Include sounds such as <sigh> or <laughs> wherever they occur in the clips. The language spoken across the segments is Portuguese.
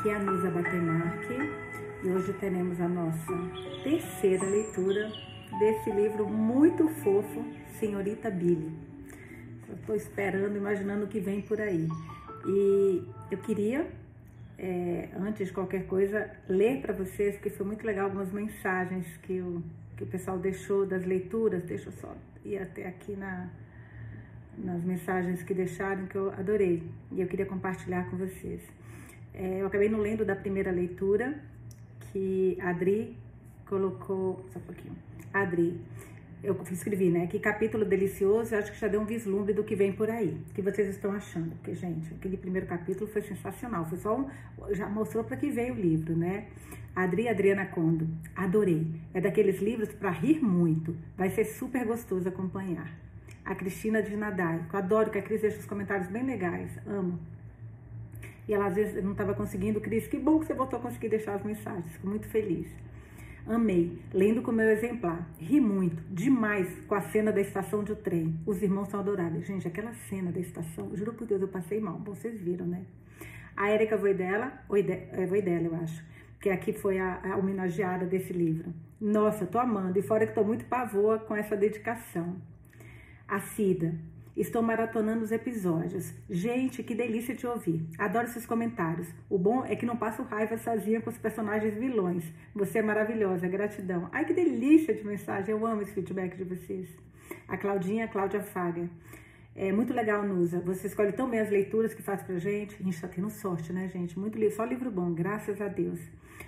Aqui é a Nisa Batemarque e hoje teremos a nossa terceira leitura desse livro muito fofo, Senhorita Billy. Estou esperando, imaginando o que vem por aí. E eu queria, é, antes de qualquer coisa, ler para vocês, porque foi muito legal algumas mensagens que o, que o pessoal deixou das leituras. Deixa eu só ir até aqui na, nas mensagens que deixaram, que eu adorei. E eu queria compartilhar com vocês. É, eu acabei não lendo da primeira leitura, que Adri colocou. Só um pouquinho. Adri, eu escrevi, né? Que capítulo delicioso, eu acho que já deu um vislumbre do que vem por aí. O que vocês estão achando? Porque, gente, aquele primeiro capítulo foi sensacional. Foi só um. Já mostrou para que veio o livro, né? Adri Adriana Condo, adorei. É daqueles livros para rir muito. Vai ser super gostoso acompanhar. A Cristina de Nadai, eu adoro que a Cris deixa os comentários bem legais. Amo. E ela às vezes não estava conseguindo. Cris, que bom que você voltou a conseguir deixar as mensagens. Fico muito feliz. Amei, lendo com meu exemplar. Ri muito, demais, com a cena da estação de trem. Os irmãos são adoráveis. Gente, aquela cena da estação, juro por Deus, eu passei mal. Vocês viram, né? A Erika Voidela, é Voidela, eu acho, que aqui foi a, a homenageada desse livro. Nossa, tô amando. E fora que tô muito pavoa com essa dedicação. A Cida, Estou maratonando os episódios. Gente, que delícia te ouvir. Adoro seus comentários. O bom é que não passo raiva sozinha com os personagens vilões. Você é maravilhosa, gratidão. Ai, que delícia de mensagem. Eu amo esse feedback de vocês. A Claudinha, Cláudia Faga. É muito legal, Nusa. Você escolhe tão bem as leituras que faz pra gente. A gente tá tendo sorte, né, gente? Muito livro, só livro bom, graças a Deus.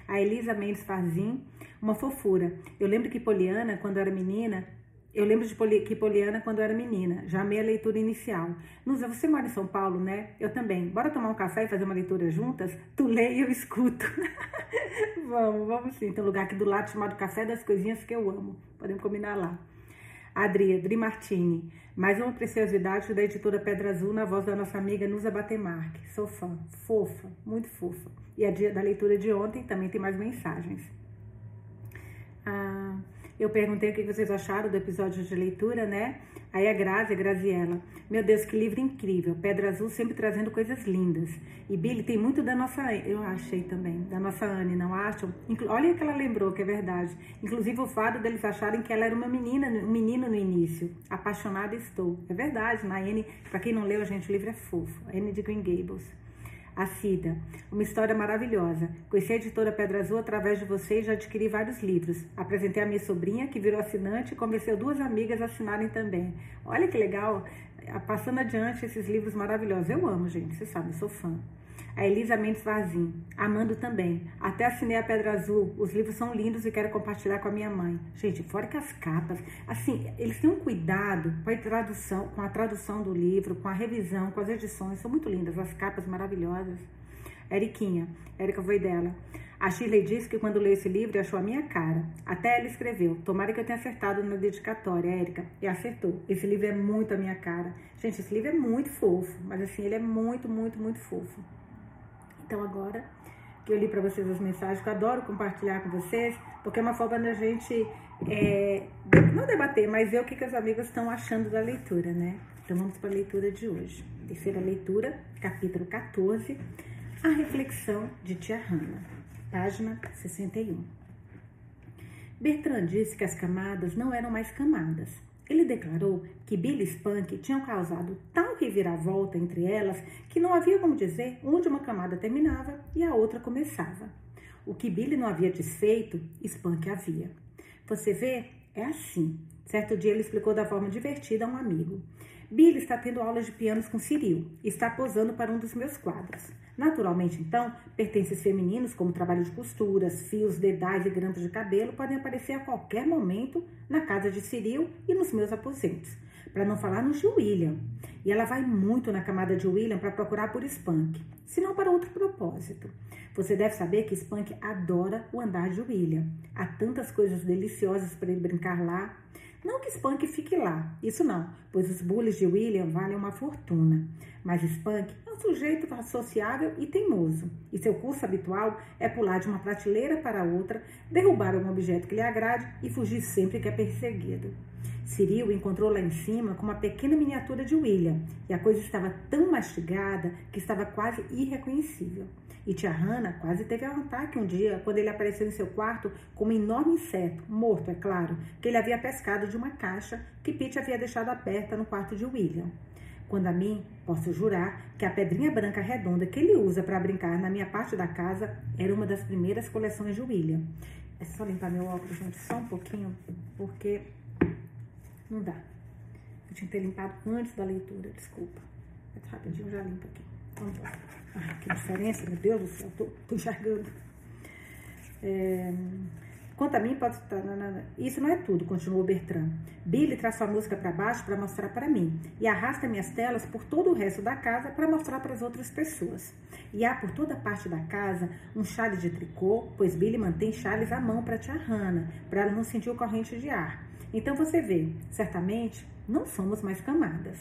A Elisa Mendes Fazim, uma fofura. Eu lembro que Poliana, quando era menina, eu lembro de Poli, que Poliana quando eu era menina, já amei a leitura inicial. Nusa, você mora em São Paulo, né? Eu também. Bora tomar um café e fazer uma leitura juntas? Tu lê e eu escuto. <laughs> vamos, vamos sim. Tem um lugar aqui do lado chamado Café das Coisinhas que eu amo. Podemos combinar lá. Adri, Adri Martini. Mais uma preciosidade da editora Pedra Azul na voz da nossa amiga Nusa Batemarque. Sou fã. Fofa, muito fofa. E a dia da leitura de ontem também tem mais mensagens. Ah... Eu perguntei o que vocês acharam do episódio de leitura, né? Aí a Grazi, a Graziella. Meu Deus, que livro incrível. Pedra Azul sempre trazendo coisas lindas. E Billy tem muito da nossa, eu achei também, da nossa Anne, não acham? Olha o que ela lembrou, que é verdade. Inclusive o fato deles acharem que ela era uma menina, um menino no início. Apaixonada estou. É verdade, na Anne, para quem não leu, gente, o livro é fofo. Anne de Green Gables. A Cida, uma história maravilhosa. Conheci a editora Pedra Azul através de vocês e já adquiri vários livros. Apresentei a minha sobrinha, que virou assinante, e convenceu duas amigas a assinarem também. Olha que legal, passando adiante esses livros maravilhosos. Eu amo, gente, vocês sabem, eu sou fã. A Elisa Mendes Vazim, amando também. Até assinei a Pedra Azul. Os livros são lindos e quero compartilhar com a minha mãe. Gente, fora que as capas, assim, eles têm um cuidado com a tradução, com a tradução do livro, com a revisão, com as edições. São muito lindas, as capas maravilhosas. Eriquinha, Érica foi dela. A Shirley disse que quando leu esse livro achou a minha cara. Até ela escreveu. Tomara que eu tenha acertado na dedicatória, Érica. E acertou. Esse livro é muito a minha cara. Gente, esse livro é muito fofo. Mas assim, ele é muito, muito, muito fofo. Então agora que eu li para vocês as mensagens, que eu adoro compartilhar com vocês, porque é uma forma da gente é, não debater, mas ver o que, que as amigas estão achando da leitura, né? Então vamos para a leitura de hoje. Terceira leitura, capítulo 14, a reflexão de Tia Hanna, página 61. Bertrand disse que as camadas não eram mais camadas, ele declarou que Billy Spunk tinham causado tal reviravolta entre elas que não havia como dizer onde uma camada terminava e a outra começava. O que Billy não havia desfeito, Spunk havia. Você vê, é assim. Certo dia ele explicou da forma divertida a um amigo. Billy está tendo aulas de pianos com Cyril e está posando para um dos meus quadros. Naturalmente, então, pertences femininos, como trabalho de costuras, fios, dedais e grampos de cabelo, podem aparecer a qualquer momento na casa de Cyril e nos meus aposentos. Para não falar no de William. E ela vai muito na camada de William para procurar por Spunk, se não para outro propósito. Você deve saber que Spunk adora o andar de William. Há tantas coisas deliciosas para ele brincar lá. Não que Spunk fique lá, isso não, pois os bullies de William valem uma fortuna. Mas Spunk é um sujeito sociável e teimoso, e seu curso habitual é pular de uma prateleira para outra, derrubar um objeto que lhe agrade e fugir sempre que é perseguido. Cyril encontrou lá em cima com uma pequena miniatura de William, e a coisa estava tão mastigada que estava quase irreconhecível. E tia Hannah quase teve um ataque um dia quando ele apareceu em seu quarto com um enorme inseto, morto, é claro, que ele havia pescado de uma caixa que Pete havia deixado aberta no quarto de William. Quando a mim, posso jurar que a pedrinha branca redonda que ele usa para brincar na minha parte da casa era uma das primeiras coleções de William. É só limpar meu óculos, gente, só um pouquinho, porque não dá. Eu tinha que ter limpado antes da leitura, desculpa. Mas rapidinho já limpo aqui. Vamos lá. Ai, que diferença, meu Deus do céu, tô, tô enxergando. É, quanto a mim, pode estar. Isso não é tudo, continuou Bertrand. Billy traz sua música para baixo para mostrar para mim e arrasta minhas telas por todo o resto da casa para mostrar para as outras pessoas. E há por toda parte da casa um chale de tricô, pois Billy mantém chales à mão para tia Hannah, para ela não sentir o corrente de ar. Então você vê, certamente não somos mais camadas.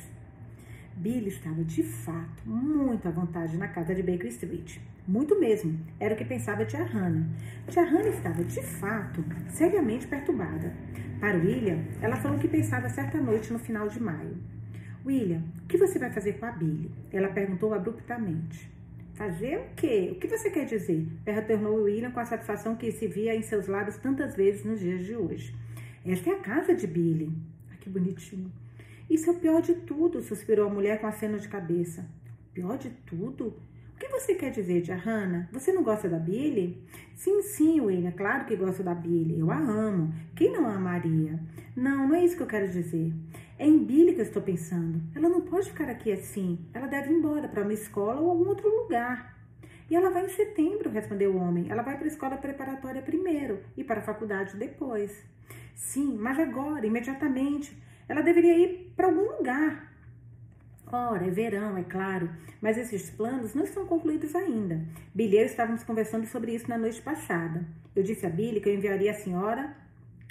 Billy estava de fato muito à vontade na casa de Baker Street. Muito mesmo, era o que pensava tia Hannah. Tia Hannah estava de fato seriamente perturbada. Para William, ela falou que pensava certa noite no final de maio. William, o que você vai fazer com a Billy? Ela perguntou abruptamente. Fazer o quê? O que você quer dizer? Perguntou William com a satisfação que se via em seus lábios tantas vezes nos dias de hoje. Esta é a casa de Billy. Ai, que bonitinho. Isso é o pior de tudo, suspirou a mulher com aceno de cabeça. Pior de tudo? O que você quer dizer, tia Hannah? Você não gosta da Billy? Sim, sim, William, claro que gosto da Billy. Eu a amo. Quem não a amaria? Não, não é isso que eu quero dizer. É em Billy que eu estou pensando. Ela não pode ficar aqui assim. Ela deve ir embora para uma escola ou algum outro lugar. E ela vai em setembro, respondeu o homem. Ela vai para a escola preparatória primeiro e para a faculdade depois. Sim, mas agora, imediatamente. Ela deveria ir para algum lugar. Ora, é verão, é claro, mas esses planos não estão concluídos ainda. Billy e eu estávamos conversando sobre isso na noite passada. Eu disse a Billy que eu enviaria a senhora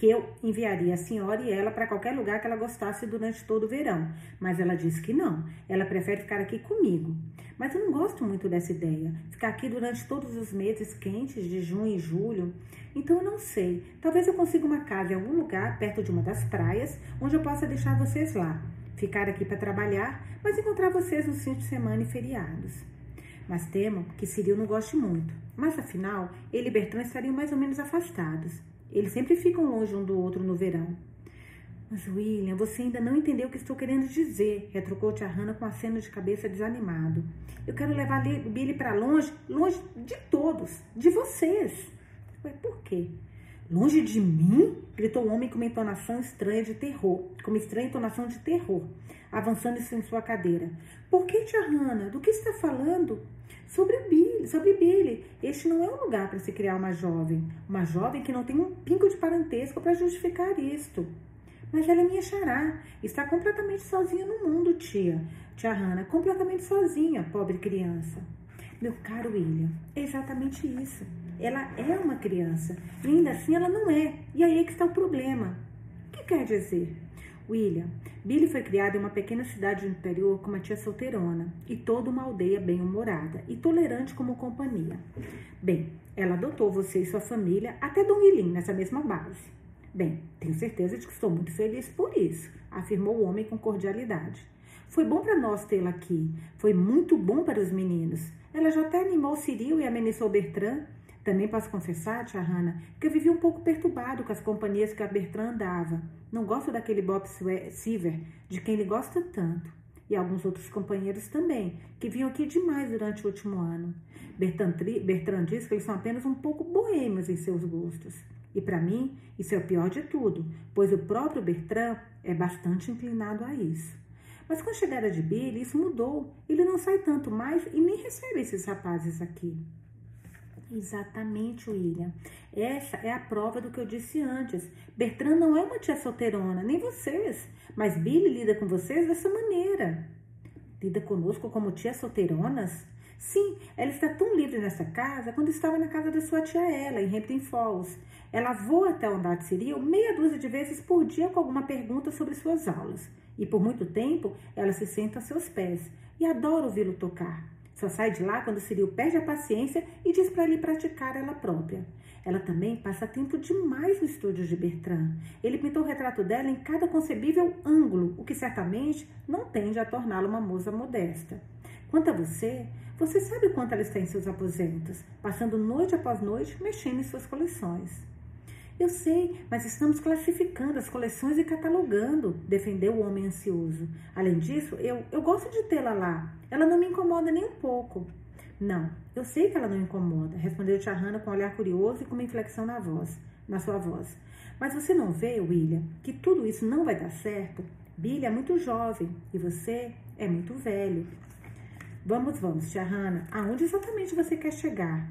que eu enviaria a senhora e ela para qualquer lugar que ela gostasse durante todo o verão. Mas ela disse que não, ela prefere ficar aqui comigo. Mas eu não gosto muito dessa ideia, ficar aqui durante todos os meses quentes de junho e julho. Então eu não sei, talvez eu consiga uma casa em algum lugar perto de uma das praias, onde eu possa deixar vocês lá. Ficar aqui para trabalhar, mas encontrar vocês nos fins de semana e feriados. Mas temo que Ciril não goste muito. Mas afinal, ele e Bertrand estariam mais ou menos afastados. Eles sempre ficam longe um do outro no verão. Mas, William, você ainda não entendeu o que estou querendo dizer, retrucou Tia Hannah com aceno de cabeça desanimado. Eu quero levar Billy para longe, longe de todos, de vocês. Ué, por quê? Longe de mim? gritou o homem com uma entonação estranha de terror, com uma estranha entonação de terror, avançando em sua cadeira. Por que, Tia Hannah? Do que está falando? Sobre Billy, sobre Billy. Este não é um lugar para se criar uma jovem, uma jovem que não tem um pingo de parentesco para justificar isto. Mas ela é minha xará, está completamente sozinha no mundo, tia. Tia Hannah, completamente sozinha, pobre criança. Meu caro William, é exatamente isso. Ela é uma criança, e ainda assim ela não é. E aí é que está o problema. O que quer dizer? William, Billy foi criado em uma pequena cidade do interior com uma tia solteirona e toda uma aldeia bem-humorada e tolerante como companhia. Bem, ela adotou você e sua família até Dom William nessa mesma base. Bem, tenho certeza de que estou muito feliz por isso, afirmou o homem com cordialidade. Foi bom para nós tê-la aqui. Foi muito bom para os meninos. Ela já até animou Ciril e amenizou Bertrand. Também posso confessar, tia Hannah, que eu vivi um pouco perturbado com as companhias que a Bertrand andava. Não gosto daquele Bob Seaver, de quem ele gosta tanto. E alguns outros companheiros também, que vinham aqui demais durante o último ano. Bertrand, Bertrand diz que eles são apenas um pouco boêmios em seus gostos. E para mim, isso é o pior de tudo, pois o próprio Bertrand é bastante inclinado a isso. Mas com a chegada de Billy, isso mudou. Ele não sai tanto mais e nem recebe esses rapazes aqui. Exatamente, William. Essa é a prova do que eu disse antes. Bertrand não é uma tia solteirona, nem vocês. Mas Billy lida com vocês dessa maneira. Lida conosco como tia solteironas? Sim, ela está tão livre nessa casa quando estava na casa da sua tia Ela, em Hampton Falls. Ela voa até o andar de Ciril meia dúzia de vezes por dia com alguma pergunta sobre suas aulas. E por muito tempo ela se senta a seus pés e adora ouvi-lo tocar. Só sai de lá quando Cyril perde a paciência e diz para ele praticar ela própria. Ela também passa tempo demais no estúdio de Bertrand. Ele pintou o retrato dela em cada concebível ângulo, o que certamente não tende a torná-la uma musa modesta. Quanto a você, você sabe quanto ela está em seus aposentos, passando noite após noite mexendo em suas coleções. Eu sei, mas estamos classificando as coleções e catalogando, defendeu o homem ansioso. Além disso, eu, eu gosto de tê-la lá. Ela não me incomoda nem um pouco. Não, eu sei que ela não incomoda, respondeu Tia Hannah com um olhar curioso e com uma inflexão na voz, na sua voz. Mas você não vê, William, que tudo isso não vai dar certo? Billy é muito jovem e você é muito velho. Vamos, vamos, Tia Hannah, aonde exatamente você quer chegar?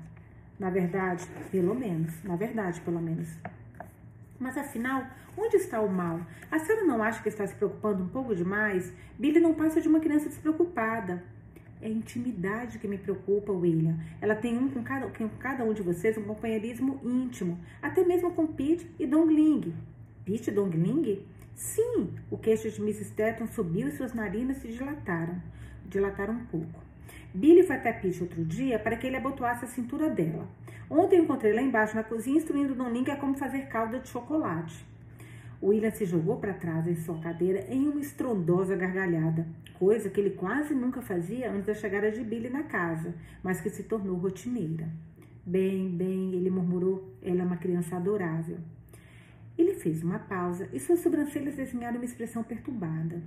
Na verdade, pelo menos, na verdade, pelo menos. Mas afinal, onde está o mal? A senhora não acha que está se preocupando um pouco demais? Billy não passa de uma criança despreocupada. É a intimidade que me preocupa, William. Ela tem um com cada, com cada um de vocês um companheirismo íntimo, até mesmo com Pete e Dongling. Pete e Dongling? Sim, o queixo de Mrs. Tetton subiu e suas narinas se dilataram, dilataram um pouco. Billy foi até Pete outro dia para que ele abotoasse a cintura dela. Ontem encontrei lá embaixo na cozinha instruindo Dongling a como fazer calda de chocolate. William se jogou para trás em sua cadeira em uma estrondosa gargalhada, coisa que ele quase nunca fazia antes da chegada de Billy na casa, mas que se tornou rotineira. Bem, bem, ele murmurou, ela é uma criança adorável. Ele fez uma pausa e suas sobrancelhas desenharam uma expressão perturbada.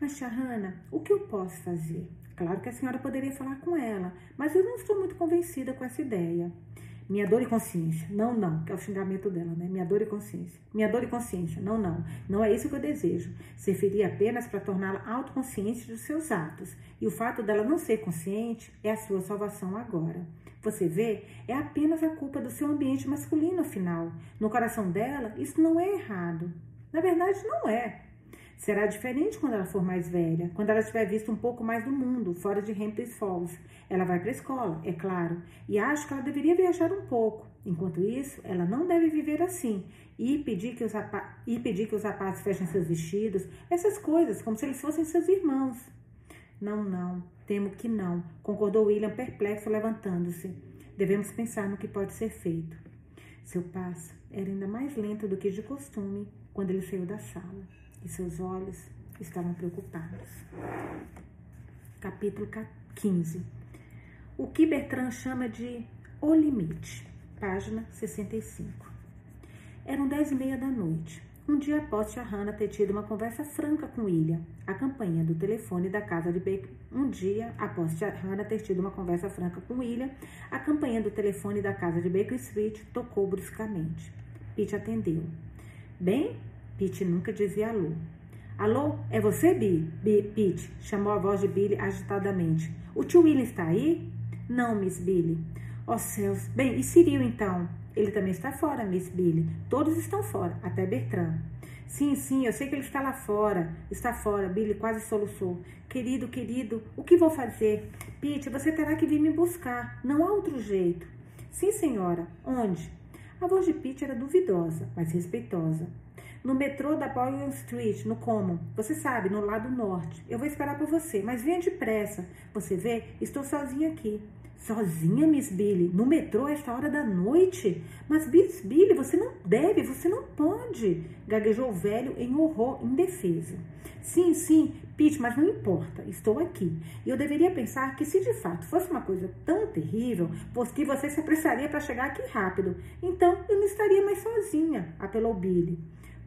Mas, Hannah, o que eu posso fazer? Claro que a senhora poderia falar com ela, mas eu não estou muito convencida com essa ideia. Minha dor e consciência. Não, não, que é o xingamento dela, né? Minha dor e consciência. Minha dor e consciência. Não, não. Não é isso que eu desejo. Serviria apenas para torná-la autoconsciente dos seus atos. E o fato dela não ser consciente é a sua salvação agora. Você vê, é apenas a culpa do seu ambiente masculino, afinal. No coração dela, isso não é errado. Na verdade, não é. Será diferente quando ela for mais velha, quando ela tiver visto um pouco mais do mundo, fora de Hampton Falls. Ela vai para a escola, é claro, e acho que ela deveria viajar um pouco. Enquanto isso, ela não deve viver assim e pedir que os, e pedir que os rapazes fechem seus vestidos, essas coisas, como se eles fossem seus irmãos. Não, não, temo que não, concordou William perplexo, levantando-se. Devemos pensar no que pode ser feito. Seu passo era ainda mais lento do que de costume quando ele saiu da sala e seus olhos estavam preocupados. Capítulo 15. O que Bertrand chama de O Limite, página 65. Eram dez e meia da noite. Um dia após Tia Hannah ter tido uma conversa franca com William, a campainha do telefone da casa de Baker. Um dia após Tia Hannah ter tido uma conversa franca com William, a campainha do telefone da casa de Baker Street tocou bruscamente. Pete atendeu. Bem, Pete nunca dizia alô. Alô, é você, Bi? Bi Pete, chamou a voz de Billy agitadamente. O tio William está aí? Não, Miss Billy. Oh, céus. Bem, e Cyril então? Ele também está fora, Miss Billy. Todos estão fora, até Bertrand. Sim, sim, eu sei que ele está lá fora. Está fora, Billy quase soluçou. Querido, querido, o que vou fazer? Pete, você terá que vir me buscar. Não há outro jeito. Sim, senhora. Onde? A voz de Pete era duvidosa, mas respeitosa no metrô da Boyle Street, no Common. Você sabe, no lado norte. Eu vou esperar por você, mas venha depressa. Você vê, estou sozinha aqui. Sozinha, Miss Billy? No metrô a esta hora da noite? Mas, Miss Billy, você não deve, você não pode. Gaguejou o velho em horror indefeso. Sim, sim, Pete, mas não importa, estou aqui. E eu deveria pensar que se de fato fosse uma coisa tão terrível, que você se apressaria para chegar aqui rápido. Então eu não estaria mais sozinha, apelou Billy.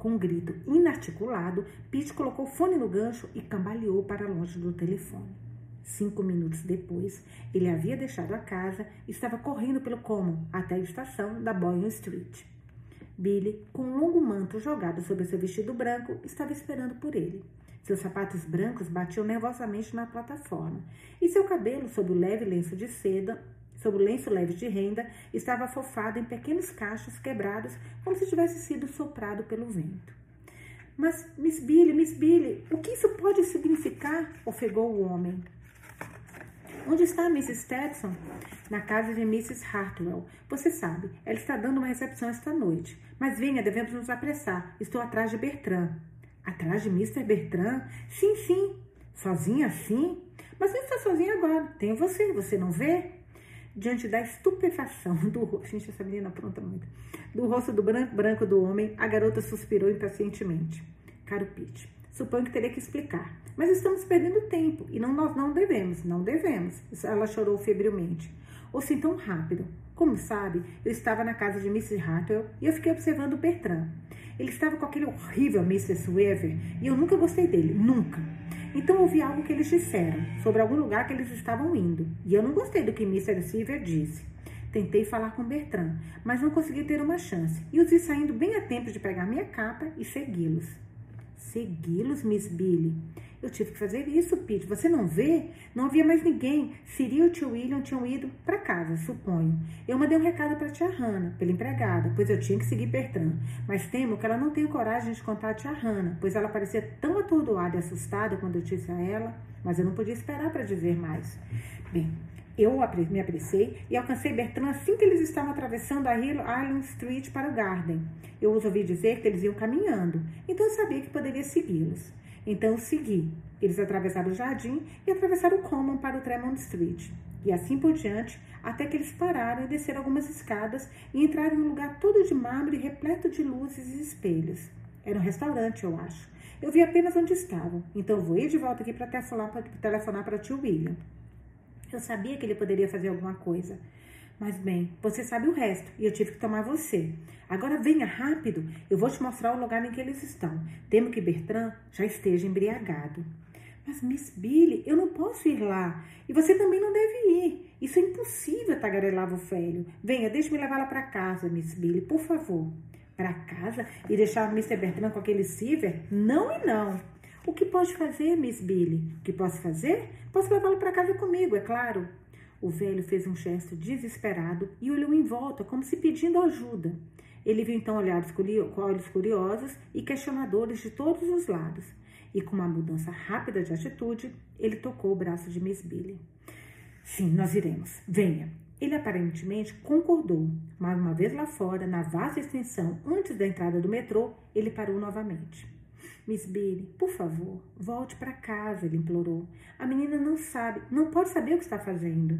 Com um grito inarticulado, Pete colocou o fone no gancho e cambaleou para longe do telefone. Cinco minutos depois, ele havia deixado a casa e estava correndo pelo Common até a estação da Boyle Street. Billy, com um longo manto jogado sobre seu vestido branco, estava esperando por ele. Seus sapatos brancos batiam nervosamente na plataforma e seu cabelo, sob o leve lenço de seda, sob o lenço leve de renda, estava afofado em pequenos cachos quebrados, como se tivesse sido soprado pelo vento. Mas, Miss Billy, Miss Billy, o que isso pode significar? ofegou o homem. Onde está Mrs. Stetson? Na casa de Mrs. Hartwell. Você sabe, ela está dando uma recepção esta noite. Mas venha, devemos nos apressar. Estou atrás de Bertrand. Atrás de Mr. Bertrand? Sim, sim. Sozinha assim? Mas você está sozinha agora. Tem você, você não vê? Diante da estupefação <laughs> do rosto, gente, essa menina pronta muito, do rosto do branco, branco do homem, a garota suspirou impacientemente. Caro Pete, suponho que teria que explicar, mas estamos perdendo tempo e não, nós não devemos, não devemos. Ela chorou febrilmente. Ou sim tão rápido. Como sabe, eu estava na casa de Mrs. Hartwell e eu fiquei observando o Bertrand. Ele estava com aquele horrível Mrs. Weaver e eu nunca gostei dele, nunca. Então ouvi algo que eles disseram sobre algum lugar que eles estavam indo, e eu não gostei do que Mr. Silver disse. Tentei falar com Bertrand, mas não consegui ter uma chance, e os vi saindo bem a tempo de pegar minha capa e segui-los. Segui-los, Miss Billy? Eu tive que fazer isso, Pete. Você não vê? Não havia mais ninguém. Siri e o tio William tinham ido para casa, suponho. Eu mandei um recado para a tia Hannah, pela empregada, pois eu tinha que seguir Bertrand. Mas temo que ela não tenha coragem de contar a tia Hannah, pois ela parecia tão atordoada e assustada quando eu disse a ela, mas eu não podia esperar para dizer mais. Bem, eu me apressei e alcancei Bertrand assim que eles estavam atravessando a Island Street para o Garden. Eu os ouvi dizer que eles iam caminhando, então eu sabia que poderia segui-los. Então segui. Eles atravessaram o jardim e atravessaram o Common para o Tremont Street. E assim por diante, até que eles pararam e desceram algumas escadas e entraram em um lugar todo de mármore repleto de luzes e espelhos. Era um restaurante, eu acho. Eu vi apenas onde estavam, então voei de volta aqui para telefonar para tio William. Eu sabia que ele poderia fazer alguma coisa. Mas bem, você sabe o resto e eu tive que tomar você. Agora venha rápido, eu vou te mostrar o lugar em que eles estão. Temo que Bertrand já esteja embriagado. Mas, Miss Billy, eu não posso ir lá. E você também não deve ir. Isso é impossível, tagarelava o velho. Venha, deixe-me levá-la para casa, Miss Billy, por favor. Para casa e deixar Mr. Bertrand com aquele Silver? Não e não. O que pode fazer, Miss Billy? O que posso fazer? Posso levá-lo para casa comigo, é claro. O velho fez um gesto desesperado e olhou em volta, como se pedindo ajuda. Ele viu então olhares olhos curiosos e questionadores de todos os lados. E com uma mudança rápida de atitude, ele tocou o braço de Miss Billy. Sim, nós iremos. Venha. Ele aparentemente concordou, mas uma vez lá fora, na vasta extensão antes da entrada do metrô, ele parou novamente. Miss Billy, por favor, volte para casa, ele implorou. A menina não sabe, não pode saber o que está fazendo.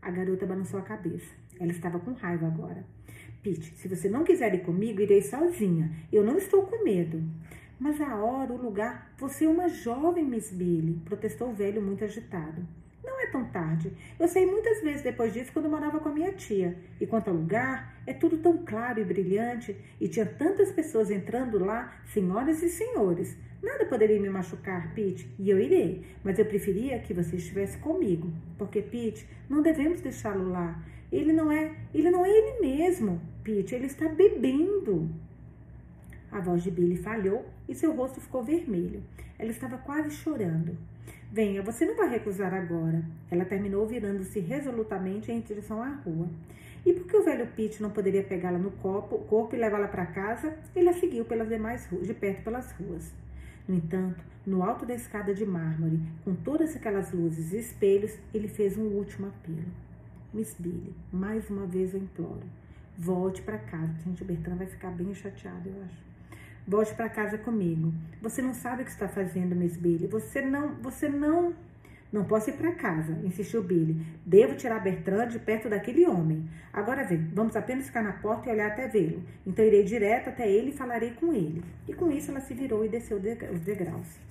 A garota balançou a cabeça. Ela estava com raiva agora. Pete, se você não quiser ir comigo, irei sozinha. Eu não estou com medo. Mas a hora, o lugar, você é uma jovem, Miss Billy, protestou o velho muito agitado. Não é tão tarde. Eu saí muitas vezes depois disso quando morava com a minha tia. E quanto ao lugar, é tudo tão claro e brilhante. E tinha tantas pessoas entrando lá, senhoras e senhores. Nada poderia me machucar, Pete, e eu irei. Mas eu preferia que você estivesse comigo. Porque, Pete, não devemos deixá-lo lá. Ele não é, ele não é ele mesmo, Pete. Ele está bebendo. A voz de Billy falhou e seu rosto ficou vermelho. Ela estava quase chorando. Venha, você não vai recusar agora. Ela terminou virando-se resolutamente em direção à rua. E porque o velho Pete não poderia pegá-la no corpo, corpo e levá-la para casa, ele a seguiu pelas demais de perto pelas ruas. No entanto, no alto da escada de mármore, com todas aquelas luzes e espelhos, ele fez um último apelo. Miss Billy, mais uma vez eu imploro, volte para casa. Gente, o Bertrand vai ficar bem chateado, eu acho. Volte para casa comigo. Você não sabe o que está fazendo, Miss Billy. Você não, você não. Não posso ir para casa, insistiu Billy. Devo tirar Bertrand de perto daquele homem. Agora vem, vamos apenas ficar na porta e olhar até vê-lo. Então irei direto até ele e falarei com ele. E com isso ela se virou e desceu os degraus.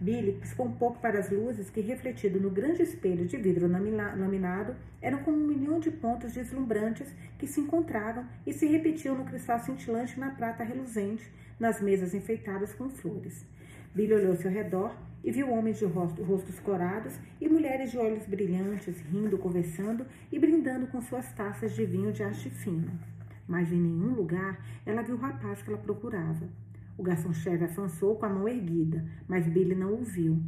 Billy piscou um pouco para as luzes que, refletido no grande espelho de vidro laminado, eram como um milhão de pontos deslumbrantes que se encontravam e se repetiam no cristal cintilante na prata reluzente, nas mesas enfeitadas com flores. Billy olhou-se ao redor e viu homens de rosto, rostos corados e mulheres de olhos brilhantes, rindo, conversando e brindando com suas taças de vinho de haste fino. Mas em nenhum lugar ela viu o rapaz que ela procurava. O garçom-chefe avançou com a mão erguida, mas Billy não o viu.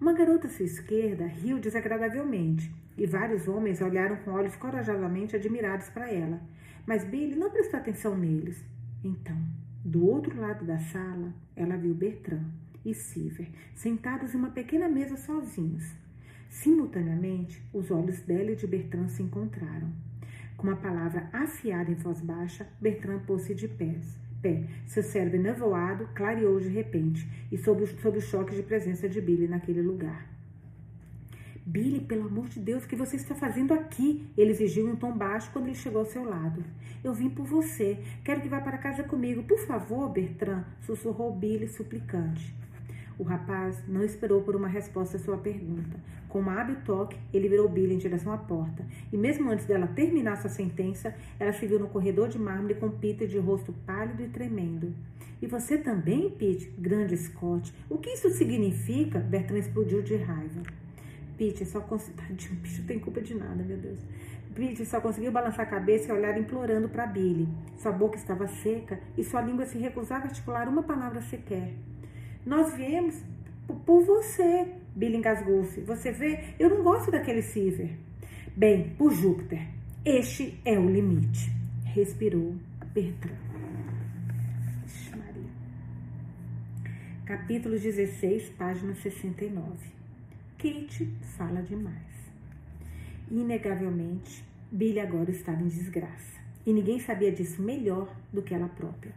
Uma garota à sua esquerda riu desagradavelmente e vários homens olharam com olhos corajosamente admirados para ela. Mas Billy não prestou atenção neles. Então, do outro lado da sala, ela viu Bertrand e Silver sentados em uma pequena mesa sozinhos. Simultaneamente, os olhos dela e de Bertrand se encontraram. Com uma palavra afiada em voz baixa, Bertrand pôs-se de pés. Pé, seu cérebro nevoado clareou de repente e sob o, sob o choque de presença de Billy naquele lugar. Billy, pelo amor de Deus, o que você está fazendo aqui? Ele exigiu em um tom baixo quando ele chegou ao seu lado. Eu vim por você. Quero que vá para casa comigo. Por favor, Bertrand, sussurrou Billy suplicante. O rapaz não esperou por uma resposta à sua pergunta. Com um hábil toque, ele virou Billy em direção à porta. E mesmo antes dela terminar sua sentença, ela se viu no corredor de mármore com Peter de rosto pálido e tremendo. E você também, Pete? Grande Scott. O que isso significa? Bertrand explodiu de raiva. Pete só conseguiu. Tadinho, bicho tem culpa de nada, meu Deus. Pete só conseguiu balançar a cabeça e olhar implorando para Billy. Sua boca estava seca e sua língua se recusava a articular uma palavra sequer. Nós viemos por você, Billy engasgou-se. Você vê, eu não gosto daquele Silver. Bem, por Júpiter, este é o limite. Respirou Bertrand. Capítulo 16, página 69. Kate fala demais. Inegavelmente, Billy agora estava em desgraça. E ninguém sabia disso melhor do que ela própria.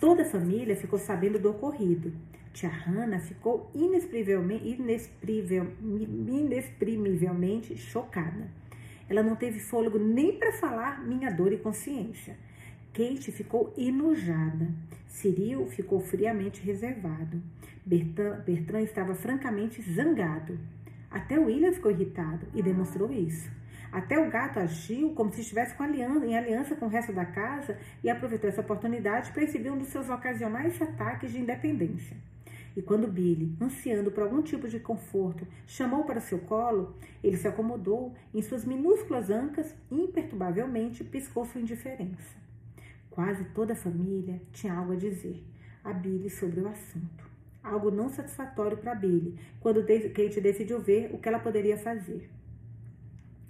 Toda a família ficou sabendo do ocorrido. Tia Hannah ficou inexprimivelmente, chocada. Ela não teve fôlego nem para falar minha dor e consciência. Kate ficou enojada. Cyril ficou friamente reservado. Bertrand, Bertrand estava francamente zangado. Até William ficou irritado e demonstrou isso. Até o gato agiu como se estivesse aliança, em aliança com o resto da casa e aproveitou essa oportunidade para exibir um dos seus ocasionais ataques de independência. E quando Billy, ansiando por algum tipo de conforto, chamou para seu colo, ele se acomodou em suas minúsculas ancas e imperturbavelmente piscou sua indiferença. Quase toda a família tinha algo a dizer a Billy sobre o assunto algo não satisfatório para Billy, quando Kate decidiu ver o que ela poderia fazer.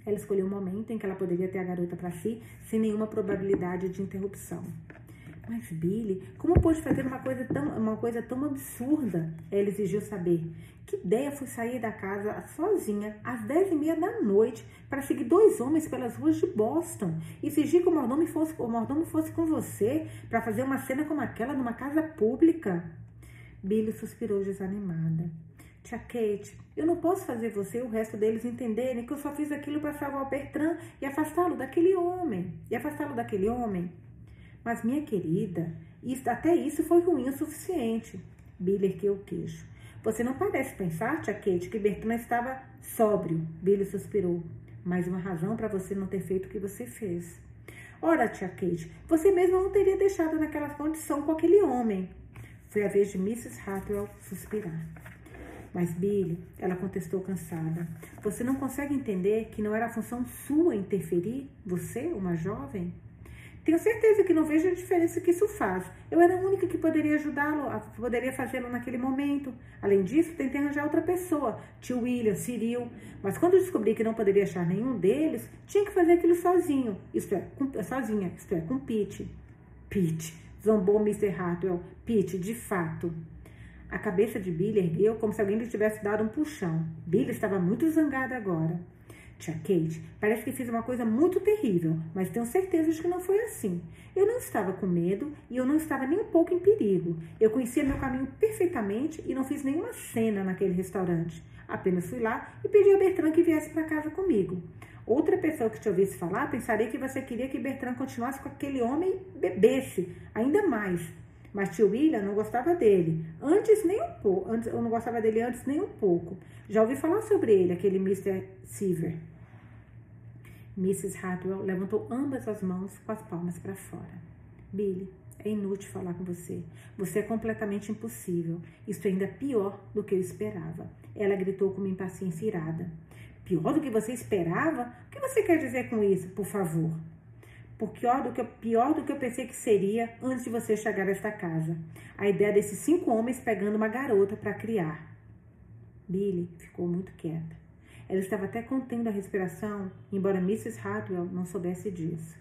Ela escolheu um momento em que ela poderia ter a garota para si, sem nenhuma probabilidade de interrupção. Mas Billy, como pôde fazer uma coisa tão, uma coisa tão absurda? Ela exigiu saber. Que ideia foi sair da casa sozinha às dez e meia da noite para seguir dois homens pelas ruas de Boston e fingir que o mordomo fosse, o mordomo fosse com você para fazer uma cena como aquela numa casa pública? Billy suspirou desanimada. Tia Kate, eu não posso fazer você e o resto deles entenderem que eu só fiz aquilo para salvar o Bertrand e afastá-lo daquele homem. E afastá-lo daquele homem. Mas, minha querida, isso, até isso foi ruim o suficiente. Billy ergueu o queixo. Você não parece pensar, tia Kate, que Bertrand estava sóbrio. Billy suspirou. Mais uma razão para você não ter feito o que você fez. Ora, tia Kate, você mesma não teria deixado naquela condição com aquele homem. Foi a vez de Mrs. Hartwell suspirar. Mas Billy, ela contestou cansada. Você não consegue entender que não era função sua interferir? Você, uma jovem? Tenho certeza que não vejo a diferença que isso faz. Eu era a única que poderia ajudá-lo, poderia fazê-lo naquele momento. Além disso, tentei arranjar outra pessoa, tio William, Cyril. Mas quando descobri que não poderia achar nenhum deles, tinha que fazer aquilo sozinho. Isto é, com, sozinha, isto é, com Pete. Pete zombou Mr. Hartwell. Pete, de fato. A cabeça de Billy ergueu como se alguém lhe tivesse dado um puxão. Billy estava muito zangada agora. Tia Kate, parece que fiz uma coisa muito terrível, mas tenho certeza de que não foi assim. Eu não estava com medo e eu não estava nem um pouco em perigo. Eu conhecia meu caminho perfeitamente e não fiz nenhuma cena naquele restaurante. Apenas fui lá e pedi a Bertrand que viesse para casa comigo. Outra pessoa que te ouvisse falar pensaria que você queria que Bertrand continuasse com aquele homem e bebesse ainda mais. Mas tio William não gostava dele. Antes nem um pouco. Antes, eu não gostava dele antes nem um pouco. Já ouvi falar sobre ele, aquele Mr. Seaver. Mrs. Hartwell levantou ambas as mãos com as palmas para fora. Billy, é inútil falar com você. Você é completamente impossível. Isso é ainda pior do que eu esperava. Ela gritou com uma impaciência irada. Pior do que você esperava? O que você quer dizer com isso, por favor? Por pior do, que, pior do que eu pensei que seria antes de você chegar a esta casa. A ideia desses cinco homens pegando uma garota para criar. Billy ficou muito quieta. Ela estava até contendo a respiração, embora Mrs. Hartwell não soubesse disso.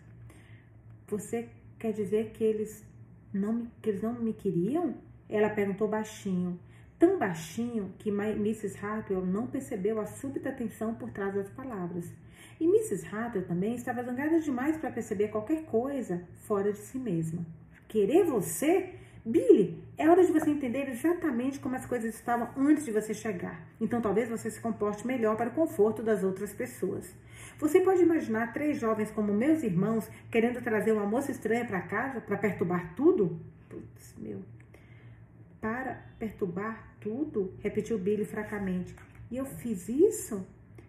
Você quer dizer que eles não me, que eles não me queriam? Ela perguntou baixinho, tão baixinho que Mrs. Hartwell não percebeu a súbita tensão por trás das palavras. E Mrs. Hartwell também estava zangada demais para perceber qualquer coisa fora de si mesma. Querer você? Billy, é hora de você entender exatamente como as coisas estavam antes de você chegar. Então talvez você se comporte melhor para o conforto das outras pessoas. Você pode imaginar três jovens como meus irmãos querendo trazer uma moça estranha para casa para perturbar tudo? Putz, meu. Para perturbar tudo? Repetiu Billy fracamente. E eu fiz isso?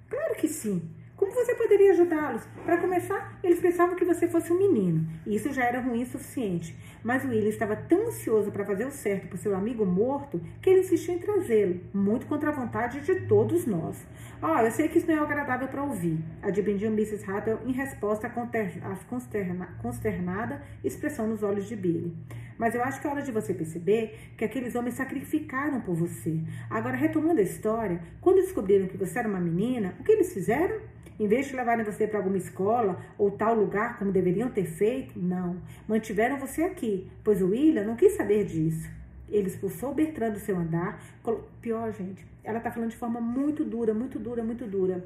Claro que sim. Como você poderia ajudá-los? Para começar, eles pensavam que você fosse um menino, e isso já era ruim o suficiente. Mas William estava tão ansioso para fazer o certo por seu amigo morto que ele insistiu em trazê-lo, muito contra a vontade de todos nós. Ah, oh, eu sei que isso não é agradável para ouvir, admitiu Mrs. Hathaway em resposta à consterna, consternada expressão nos olhos de Billy. Mas eu acho que é hora de você perceber que aqueles homens sacrificaram por você. Agora, retomando a história, quando descobriram que você era uma menina, o que eles fizeram? Em vez de levarem você para alguma escola ou tal lugar como deveriam ter feito, não. Mantiveram você aqui, pois o William não quis saber disso. Ele expulsou Bertrand do seu andar. Pior, gente, ela está falando de forma muito dura, muito dura, muito dura.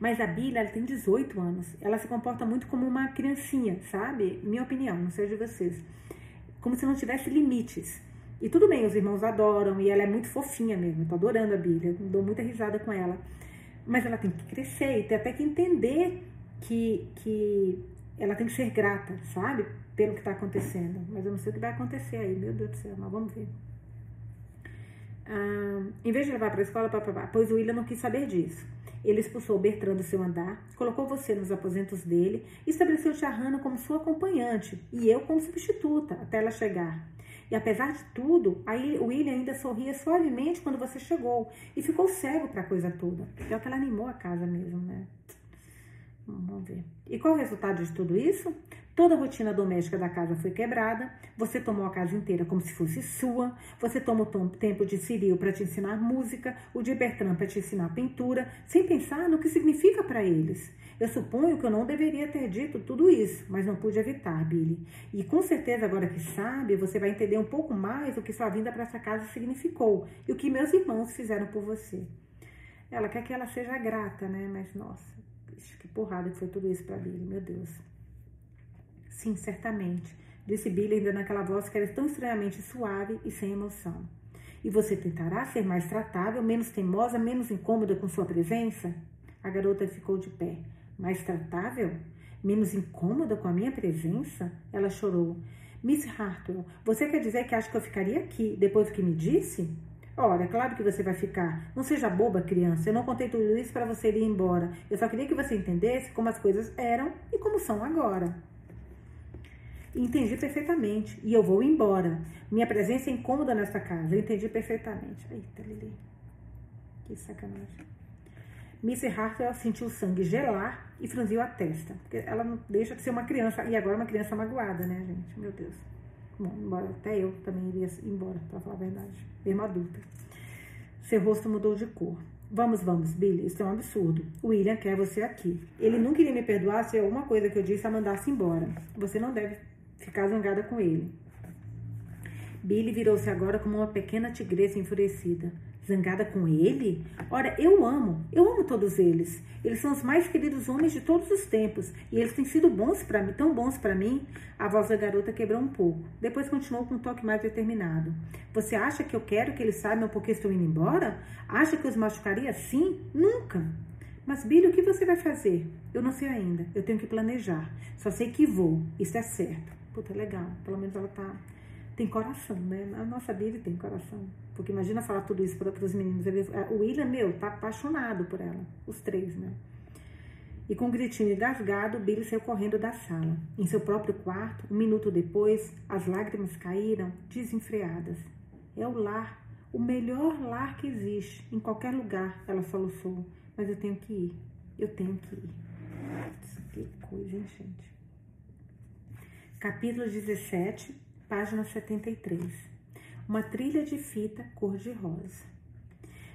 Mas a Billy, ela tem 18 anos. Ela se comporta muito como uma criancinha, sabe? Minha opinião, não sei de vocês. Como se não tivesse limites. E tudo bem, os irmãos adoram, e ela é muito fofinha mesmo. Eu tô adorando a Billy, dou muita risada com ela. Mas ela tem que crescer e tem até que entender que, que ela tem que ser grata, sabe? Pelo que está acontecendo. Mas eu não sei o que vai acontecer aí, meu Deus do céu, mas vamos ver. Ah, em vez de levar para a escola, pá, pá, pá, pois o William não quis saber disso. Ele expulsou Bertrand do seu andar, colocou você nos aposentos dele estabeleceu Charrana como sua acompanhante e eu como substituta até ela chegar. E apesar de tudo, aí William ainda sorria suavemente quando você chegou e ficou cego para a coisa toda. É que ela animou a casa mesmo, né? Vamos ver. E qual o resultado de tudo isso? Toda a rotina doméstica da casa foi quebrada, você tomou a casa inteira como se fosse sua, você toma o tempo de Ciril para te ensinar música, o de Bertrand para te ensinar pintura, sem pensar no que significa para eles. Eu suponho que eu não deveria ter dito tudo isso, mas não pude evitar, Billy. E com certeza, agora que sabe, você vai entender um pouco mais o que sua vinda para essa casa significou e o que meus irmãos fizeram por você. Ela quer que ela seja grata, né? Mas nossa, que porrada que foi tudo isso para Billy, meu Deus. Sim, certamente, disse Billy ainda naquela voz que era tão estranhamente suave e sem emoção. E você tentará ser mais tratável, menos teimosa, menos incômoda com sua presença? A garota ficou de pé. Mais tratável? Menos incômoda com a minha presença? Ela chorou. Miss Hartwell, você quer dizer que acha que eu ficaria aqui depois do que me disse? Ora, claro que você vai ficar. Não seja boba, criança. Eu não contei tudo isso para você ir embora. Eu só queria que você entendesse como as coisas eram e como são agora. Entendi perfeitamente. E eu vou embora. Minha presença é incômoda nessa casa. Eu entendi perfeitamente. Eita, Lili. Que sacanagem. Miss Hartwell sentiu o sangue gelar e franziu a testa. Porque ela não deixa de ser uma criança. E agora uma criança magoada, né, gente? Meu Deus. Bom, embora até eu também iria embora, para falar a verdade. Mesmo adulta. Seu rosto mudou de cor. Vamos, vamos, Billy, isso é um absurdo. William quer você aqui. Ele nunca iria me perdoar se alguma coisa que eu disse a mandasse embora. Você não deve ficar zangada com ele. Billy virou-se agora como uma pequena tigresa enfurecida. Zangada com ele? Ora, eu amo, eu amo todos eles. Eles são os mais queridos homens de todos os tempos e eles têm sido bons para mim, tão bons para mim. A voz da garota quebrou um pouco. Depois continuou com um toque mais determinado. Você acha que eu quero que eles saibam porque estou indo embora? Acha que os machucaria assim? Nunca. Mas, Billy, o que você vai fazer? Eu não sei ainda. Eu tenho que planejar. Só sei que vou. Isso é certo. Puta, legal. Pelo menos ela tá. Tem coração, né? A nossa Billy tem coração. Porque imagina falar tudo isso para os meninos. O William, meu, tá apaixonado por ela. Os três, né? E com um gritinho engasgado, Billy saiu correndo da sala. Em seu próprio quarto, um minuto depois, as lágrimas caíram desenfreadas. É o lar, o melhor lar que existe, em qualquer lugar, ela soluçou. Mas eu tenho que ir. Eu tenho que ir. Que coisa, hein, gente? Capítulo 17, página 73. Uma trilha de fita cor-de-rosa.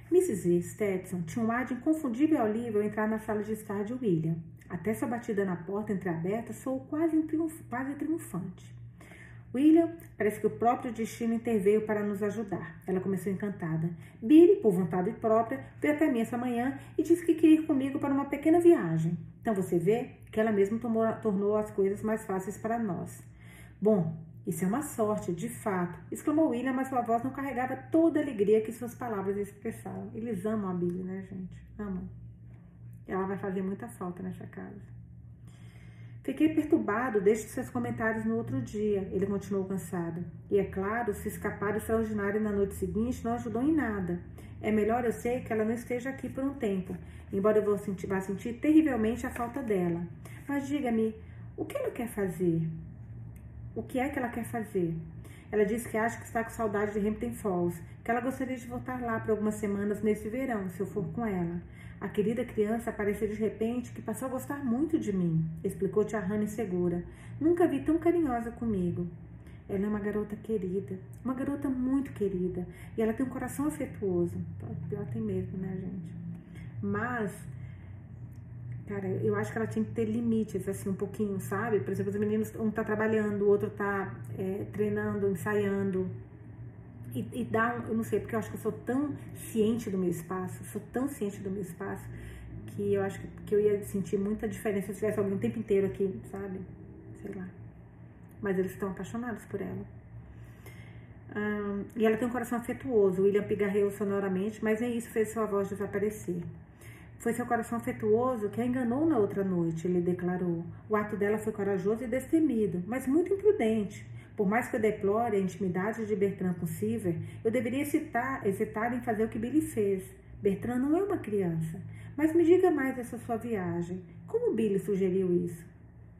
Mrs. Stetson tinha um ar de inconfundível alívio ao entrar na sala de estar de William. Até sua batida na porta entreaberta soou quase, triunf quase triunfante. William, parece que o próprio destino interveio para nos ajudar. Ela começou encantada. Billy, por vontade própria, veio até mim essa manhã e disse que queria ir comigo para uma pequena viagem. Então você vê que ela mesma tomou, tornou as coisas mais fáceis para nós. Bom, Isso é uma sorte, de fato, exclamou William, mas sua voz não carregava toda a alegria que suas palavras expressaram. Eles amam a Billy, né, gente? Amam. Ela vai fazer muita falta nessa casa. Fiquei perturbado desde seus comentários no outro dia, ele continuou cansado. E é claro, se escapar do extraordinário na noite seguinte não ajudou em nada. É melhor eu sei que ela não esteja aqui por um tempo, embora eu sentir, vá sentir terrivelmente a falta dela. Mas diga-me, o que ela quer fazer? O que é que ela quer fazer? Ela disse que acha que está com saudade de Hampton Falls, que ela gostaria de voltar lá por algumas semanas nesse verão, se eu for com ela. A querida criança pareceu de repente que passou a gostar muito de mim, explicou Tia Hannah insegura. Nunca vi tão carinhosa comigo. Ela é uma garota querida, uma garota muito querida, e ela tem um coração afetuoso. Pior tem mesmo, né, gente? Mas, cara, eu acho que ela tinha que ter limites, assim, um pouquinho, sabe? Por exemplo, os meninos, um tá trabalhando, o outro tá é, treinando, ensaiando, e, e dar, eu não sei, porque eu acho que eu sou tão ciente do meu espaço, sou tão ciente do meu espaço, que eu acho que, que eu ia sentir muita diferença se tivesse alguém o tempo inteiro aqui, sabe? Sei lá. Mas eles estão apaixonados por ela. e ela tem um coração afetuoso. William pigarreou sonoramente, mas nem isso fez sua voz desaparecer. Foi seu coração afetuoso que a enganou na outra noite, ele declarou. O ato dela foi corajoso e destemido, mas muito imprudente. Por mais que eu deplore a intimidade de Bertrand com Silver, eu deveria hesitar, hesitar em fazer o que Billy fez. Bertrand não é uma criança. Mas me diga mais dessa sua viagem. Como Billy sugeriu isso?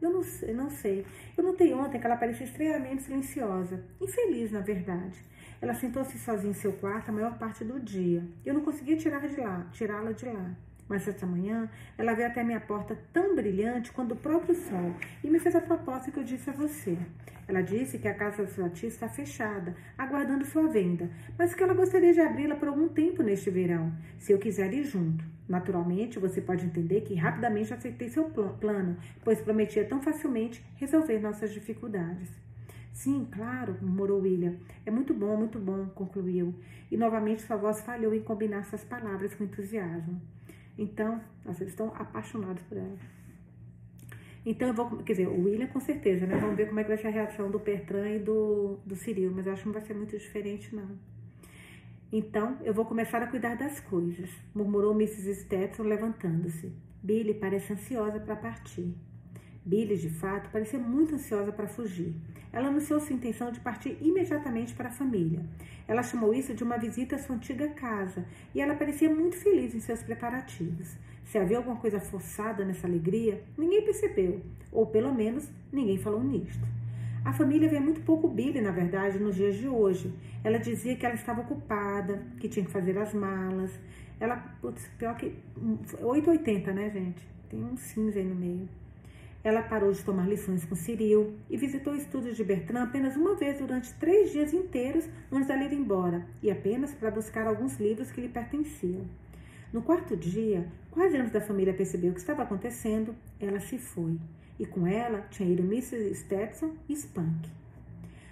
Eu não, eu não sei. Eu notei ontem que ela parecia extremamente silenciosa. Infeliz, na verdade. Ela sentou-se sozinha em seu quarto a maior parte do dia. Eu não conseguia tirar de lá, tirá-la de lá. Mas essa manhã ela veio até minha porta tão brilhante quanto o próprio sol e me fez a proposta que eu disse a você. Ela disse que a casa da sua tia está fechada, aguardando sua venda, mas que ela gostaria de abri-la por algum tempo neste verão, se eu quiser ir junto. Naturalmente, você pode entender que rapidamente aceitei seu plano, pois prometia tão facilmente resolver nossas dificuldades. Sim, claro, murmurou William. É muito bom, muito bom, concluiu. E novamente sua voz falhou em combinar suas palavras com entusiasmo. Então, nossa, eles estão apaixonados por ela. Então eu vou, quer dizer, o William com certeza, né? Vamos ver como é que vai ser a reação do Bertrand e do, do Cyril, mas eu acho que não vai ser muito diferente, não. Então, eu vou começar a cuidar das coisas, murmurou Mrs. Stetson levantando-se. Billy parece ansiosa para partir. Billy, de fato, parecia muito ansiosa para fugir. Ela anunciou sua intenção de partir imediatamente para a família. Ela chamou isso de uma visita à sua antiga casa e ela parecia muito feliz em seus preparativos. Se havia alguma coisa forçada nessa alegria, ninguém percebeu, ou pelo menos ninguém falou nisto. A família vê muito pouco Billy, na verdade, nos dias de hoje. Ela dizia que ela estava ocupada, que tinha que fazer as malas. Ela, putz, pior que 880, né, gente? Tem um cinza aí no meio. Ela parou de tomar lições com Cyril e visitou o estúdio de Bertrand apenas uma vez durante três dias inteiros antes dela ir embora, e apenas para buscar alguns livros que lhe pertenciam. No quarto dia, quase antes da família perceber o que estava acontecendo, ela se foi, e com ela tinha ido Mrs. Stetson e Spunk.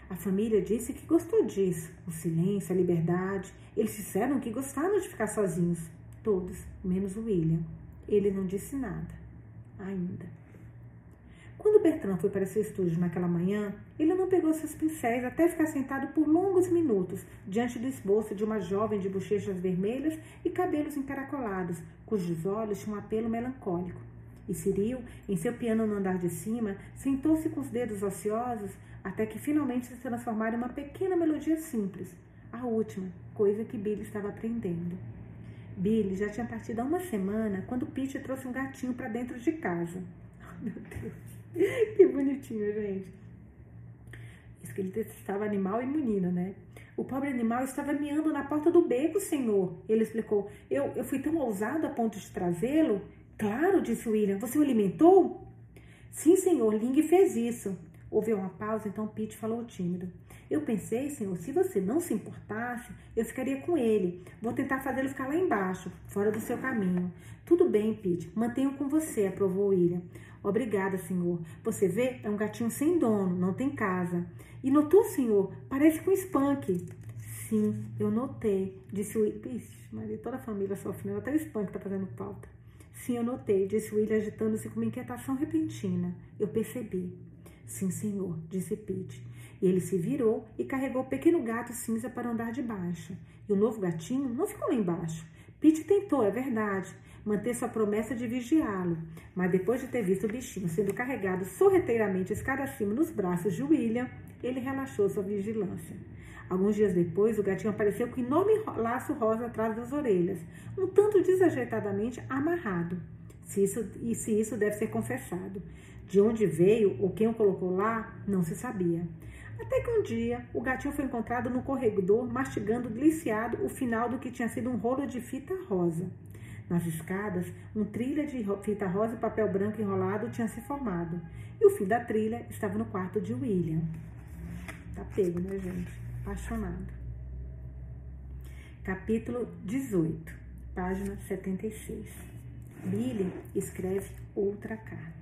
A família disse que gostou disso, o silêncio, a liberdade. Eles disseram que gostaram de ficar sozinhos, todos, menos William. Ele não disse nada, ainda. Quando Bertrand foi para seu estúdio naquela manhã, ele não pegou seus pincéis até ficar sentado por longos minutos diante do esboço de uma jovem de bochechas vermelhas e cabelos encaracolados, cujos olhos tinham um apelo melancólico. E Cyril, em seu piano no andar de cima, sentou-se com os dedos ociosos até que finalmente se transformaram em uma pequena melodia simples, a última, coisa que Billy estava aprendendo. Billy já tinha partido há uma semana quando Pete trouxe um gatinho para dentro de casa. <laughs> Oh, meu Deus! <laughs> que bonitinho, gente. Isso que ele detestava animal e menina, né? O pobre animal estava miando na porta do beco, senhor. Ele explicou. Eu, eu fui tão ousado a ponto de trazê-lo? Claro, disse William. Você o alimentou? Sim, senhor. Ling fez isso. Houve uma pausa, então Pete falou tímido. Eu pensei, senhor, se você não se importasse, eu ficaria com ele. Vou tentar fazê-lo ficar lá embaixo, fora do seu caminho. Tudo bem, Pete. Mantenho com você, aprovou William. Obrigada, senhor. Você vê, é um gatinho sem dono, não tem casa. E notou, senhor? Parece com Spunk. Sim, eu notei, disse o Ixi, Maria, toda a família sofrendo, até o Spunk tá fazendo falta. Sim, eu notei, disse William agitando-se com uma inquietação repentina. Eu percebi. Sim, senhor, disse Pete. E ele se virou e carregou o pequeno gato cinza para andar de baixo. E o novo gatinho não ficou lá embaixo. Pete tentou, é verdade, manter sua promessa de vigiá-lo, mas depois de ter visto o bichinho sendo carregado sorrateiramente escada acima nos braços de William, ele relaxou sua vigilância. Alguns dias depois, o gatinho apareceu com um enorme laço rosa atrás das orelhas, um tanto desajeitadamente amarrado. Se isso, e se isso deve ser confessado. De onde veio ou quem o colocou lá, não se sabia. Até que um dia, o gatinho foi encontrado no corredor, mastigando deliciado o final do que tinha sido um rolo de fita rosa. Nas escadas, um trilha de fita rosa e papel branco enrolado tinha se formado. E o fim da trilha estava no quarto de William. Tá pego, né, gente? Apaixonado. Capítulo 18, página 76. Billy escreve outra carta.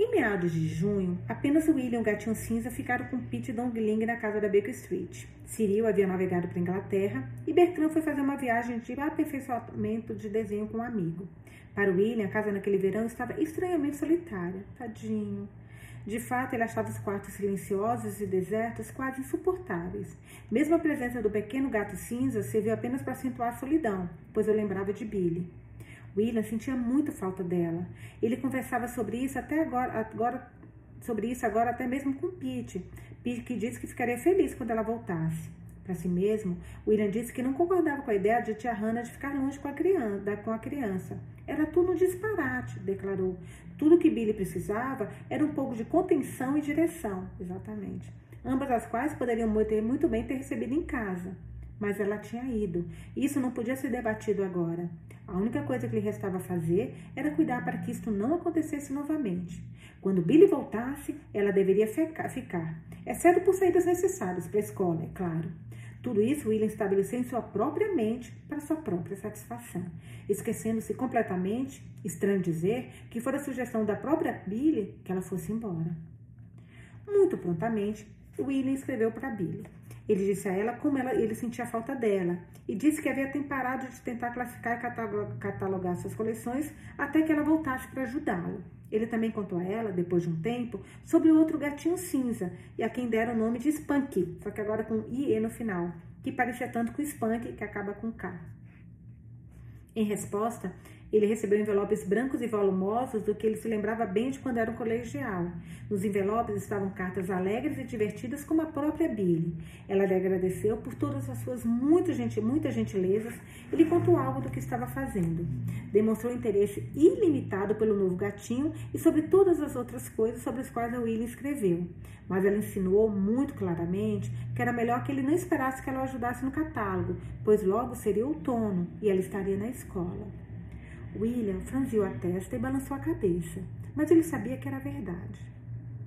Em meados de junho, apenas William e gatinho cinza ficaram com Pete Dongling na casa da Baker Street. Cyril havia navegado para Inglaterra e Bertrand foi fazer uma viagem de aperfeiçoamento de desenho com um amigo. Para William, a casa naquele verão estava estranhamente solitária. Tadinho. De fato, ele achava os quartos silenciosos e desertos quase insuportáveis. Mesmo a presença do pequeno gato cinza serviu apenas para acentuar a solidão, pois eu lembrava de Billy. William sentia muito falta dela. Ele conversava sobre isso até agora, agora sobre isso agora até mesmo com Pete. Pete que disse que ficaria feliz quando ela voltasse. Para si mesmo, William disse que não concordava com a ideia de tia Hannah de ficar longe com a criança. Com a criança. Era tudo um disparate, declarou. Tudo que Billy precisava era um pouco de contenção e direção, exatamente. Ambas as quais poderiam muito bem ter recebido em casa. Mas ela tinha ido. Isso não podia ser debatido agora. A única coisa que lhe restava fazer era cuidar para que isto não acontecesse novamente. Quando Billy voltasse, ela deveria ficar, exceto por saídas necessárias para a escola, é claro. Tudo isso William estabeleceu em sua própria mente para sua própria satisfação, esquecendo-se completamente, estranho dizer, que fora sugestão da própria Billy que ela fosse embora. Muito prontamente, William escreveu para Billy. Ele disse a ela como ela, ele sentia falta dela e disse que havia parado de tentar classificar e catalogar suas coleções até que ela voltasse para ajudá-lo. Ele também contou a ela, depois de um tempo, sobre outro gatinho cinza, e a quem deram o nome de Spunk, só que agora com IE no final, que parecia tanto com Spunk, que acaba com K. Em resposta, ele recebeu envelopes brancos e volumosos do que ele se lembrava bem de quando era um colegial. Nos envelopes estavam cartas alegres e divertidas como a própria Billy. Ela lhe agradeceu por todas as suas muito gente, muitas gentilezas e lhe contou algo do que estava fazendo. Demonstrou interesse ilimitado pelo novo gatinho e sobre todas as outras coisas sobre as quais a Willy escreveu. Mas ela insinuou muito claramente que era melhor que ele não esperasse que ela o ajudasse no catálogo, pois logo seria outono e ela estaria na escola. William franziu a testa e balançou a cabeça, mas ele sabia que era verdade.